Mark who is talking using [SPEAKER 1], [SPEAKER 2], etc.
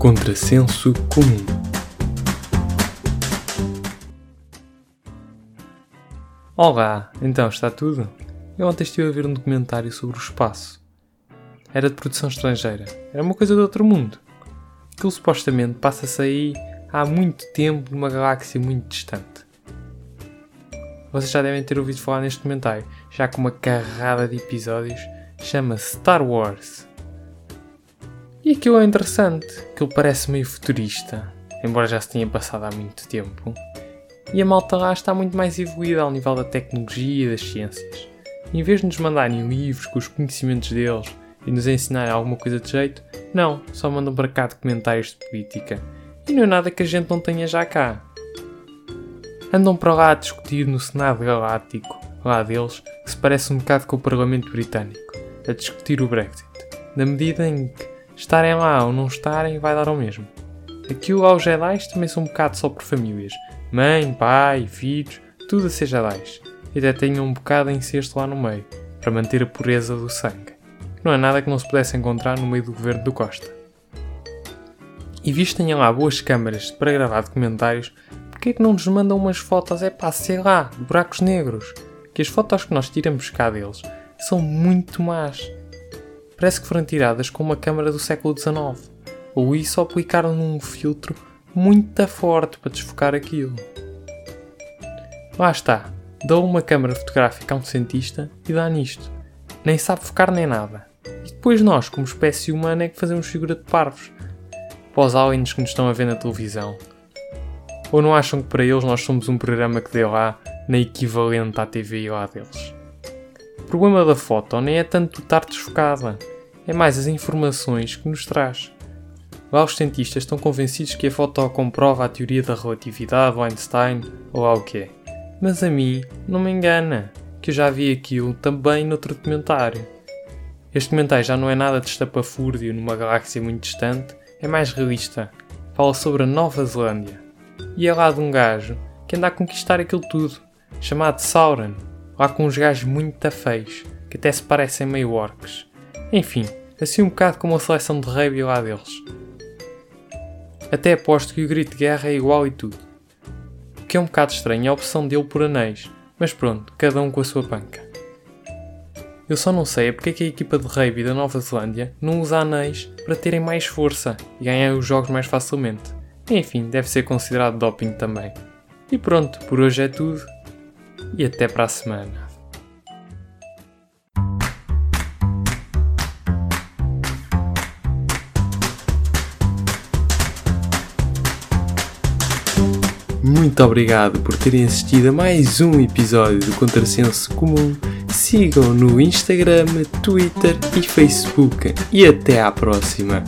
[SPEAKER 1] Contrassenso comum. Olá, então está tudo? Eu ontem estive a ver um documentário sobre o espaço. Era de produção estrangeira, era uma coisa de outro mundo. Aquilo supostamente passa-se aí há muito tempo numa galáxia muito distante. Vocês já devem ter ouvido falar neste documentário, já com uma carrada de episódios, chama-se Star Wars. E aquilo é interessante, aquilo parece meio futurista, embora já se tenha passado há muito tempo. E a malta lá está muito mais evoluída ao nível da tecnologia e das ciências. Em vez de nos mandarem livros com os conhecimentos deles e nos ensinarem alguma coisa de jeito, não, só mandam para cá documentários de política. E não é nada que a gente não tenha já cá. Andam para lá a discutir no Senado Galáctico, lá deles, que se parece um bocado com o Parlamento Britânico, a discutir o Brexit, na medida em que estarem lá ou não estarem vai dar ao mesmo. Aqui os Jedi também são um bocado só por famílias, mãe, pai, filhos, tudo a ser Jedi. E até tenham um bocado em cesto lá no meio, para manter a pureza do sangue. Não é nada que não se pudesse encontrar no meio do governo do Costa. E visto tenham lá boas câmaras para gravar documentários, porquê é que não nos mandam umas fotos, é pá, sei lá, de buracos negros? Que as fotos que nós tiramos cá deles são muito más. Parece que foram tiradas com uma câmara do século XIX. Ou isso aplicaram num filtro muito forte para desfocar aquilo. Lá está. Dou uma câmara fotográfica a um cientista e dá nisto. Nem sabe focar nem nada. E depois nós, como espécie humana, é que fazemos figura de parvos. Para os aliens que nos estão a ver na televisão. Ou não acham que para eles nós somos um programa que deu lá na equivalente à TV lá deles? Problema da foto nem é tanto estar desfocada, é mais as informações que nos traz. Lá os cientistas estão convencidos que a foto comprova a teoria da relatividade do Einstein ou lá o que é. Mas a mim não me engana, que eu já vi aquilo também noutro documentário. Este documentário já não é nada de estapafúrdio numa galáxia muito distante, é mais realista. Fala sobre a Nova Zelândia. E é lá de um gajo que anda a conquistar aquilo tudo, chamado Sauron, lá com uns gajos muito feios, que até se parecem meio orcs. Enfim, assim um bocado como a seleção de rugby lá deles. Até aposto que o grito de guerra é igual e tudo. O que é um bocado estranho a opção dele por anéis, mas pronto, cada um com a sua panca. Eu só não sei é porque é que a equipa de rugby da Nova Zelândia não usa anéis para terem mais força e ganhar os jogos mais facilmente. Enfim, deve ser considerado doping também. E pronto, por hoje é tudo. E até para a semana. Muito obrigado por terem assistido a mais um episódio do Contrassenso Comum. Sigam no Instagram, Twitter e Facebook. E até à próxima!